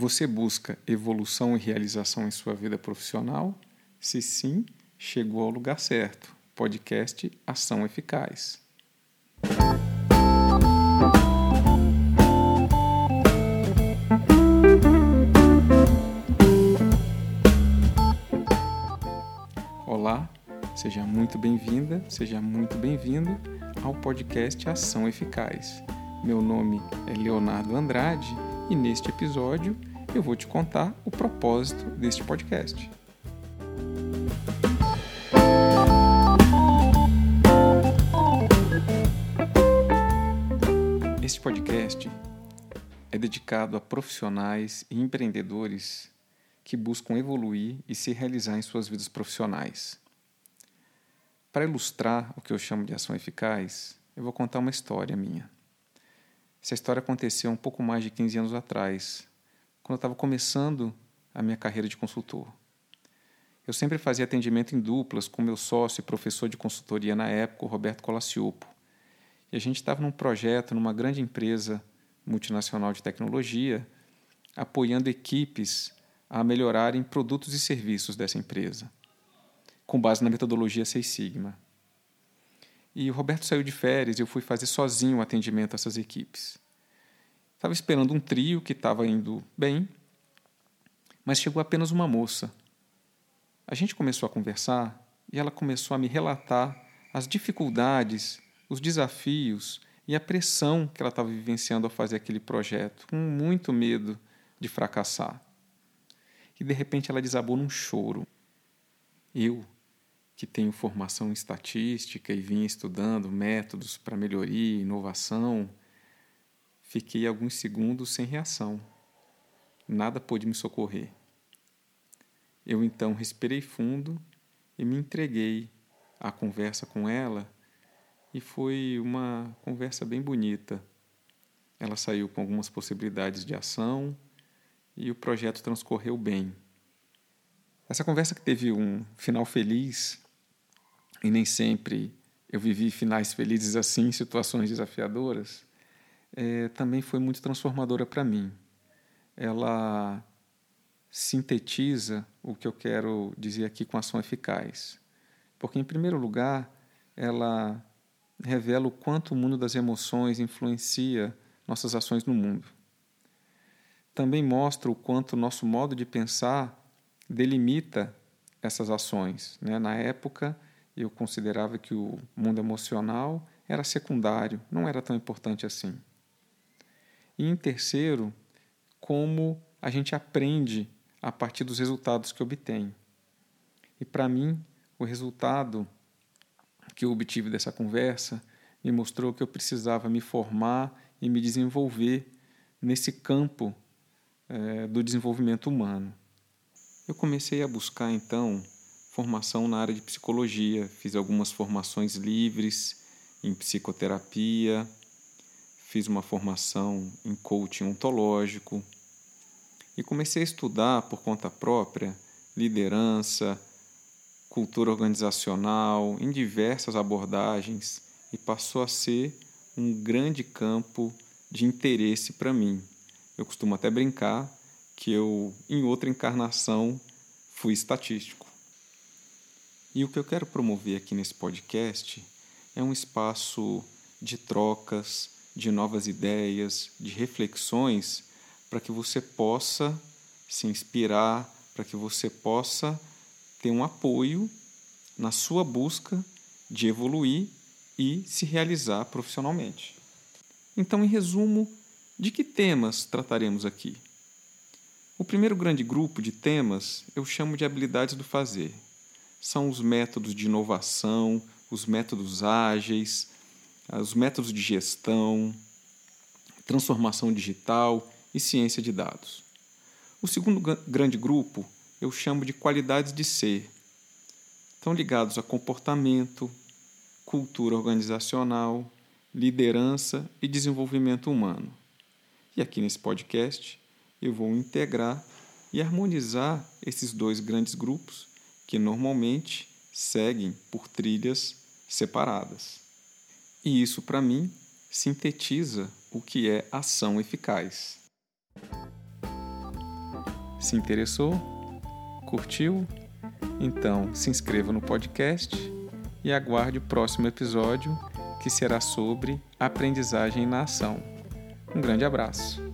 Você busca evolução e realização em sua vida profissional? Se sim, chegou ao lugar certo. Podcast Ação Eficaz. Olá, seja muito bem-vinda, seja muito bem-vindo ao podcast Ação Eficaz. Meu nome é Leonardo Andrade e neste episódio eu vou te contar o propósito deste podcast. Este podcast é dedicado a profissionais e empreendedores que buscam evoluir e se realizar em suas vidas profissionais. Para ilustrar o que eu chamo de ação eficaz, eu vou contar uma história minha. Essa história aconteceu um pouco mais de 15 anos atrás, quando eu estava começando a minha carreira de consultor. Eu sempre fazia atendimento em duplas com meu sócio e professor de consultoria na época, o Roberto Colaciupo. E a gente estava num projeto numa grande empresa multinacional de tecnologia, apoiando equipes a melhorarem produtos e serviços dessa empresa, com base na metodologia Seis Sigma. E o Roberto saiu de férias e eu fui fazer sozinho o atendimento a essas equipes. Estava esperando um trio que estava indo bem, mas chegou apenas uma moça. A gente começou a conversar e ela começou a me relatar as dificuldades, os desafios e a pressão que ela estava vivenciando ao fazer aquele projeto, com muito medo de fracassar. E de repente ela desabou num choro. Eu, que tenho formação em estatística e vim estudando métodos para melhoria inovação, fiquei alguns segundos sem reação. Nada pôde me socorrer. Eu então respirei fundo e me entreguei à conversa com ela, e foi uma conversa bem bonita. Ela saiu com algumas possibilidades de ação e o projeto transcorreu bem. Essa conversa que teve um final feliz e nem sempre eu vivi finais felizes assim situações desafiadoras, é, também foi muito transformadora para mim. Ela sintetiza o que eu quero dizer aqui com ação eficaz. Porque, em primeiro lugar, ela revela o quanto o mundo das emoções influencia nossas ações no mundo. Também mostra o quanto o nosso modo de pensar delimita essas ações. Né? Na época, eu considerava que o mundo emocional era secundário, não era tão importante assim. E em terceiro, como a gente aprende a partir dos resultados que obtém. E para mim, o resultado que eu obtive dessa conversa me mostrou que eu precisava me formar e me desenvolver nesse campo é, do desenvolvimento humano. Eu comecei a buscar então formação na área de psicologia, fiz algumas formações livres em psicoterapia, fiz uma formação em coaching ontológico e comecei a estudar por conta própria liderança, cultura organizacional em diversas abordagens e passou a ser um grande campo de interesse para mim. Eu costumo até brincar que eu, em outra encarnação, fui estatístico. E o que eu quero promover aqui nesse podcast é um espaço de trocas, de novas ideias, de reflexões, para que você possa se inspirar, para que você possa ter um apoio na sua busca de evoluir e se realizar profissionalmente. Então, em resumo, de que temas trataremos aqui? O primeiro grande grupo de temas eu chamo de habilidades do fazer são os métodos de inovação, os métodos ágeis, os métodos de gestão, transformação digital e ciência de dados. O segundo grande grupo eu chamo de qualidades de ser. Estão ligados a comportamento, cultura organizacional, liderança e desenvolvimento humano. E aqui nesse podcast eu vou integrar e harmonizar esses dois grandes grupos que normalmente seguem por trilhas separadas. E isso, para mim, sintetiza o que é ação eficaz. Se interessou? Curtiu? Então se inscreva no podcast e aguarde o próximo episódio que será sobre aprendizagem na ação. Um grande abraço.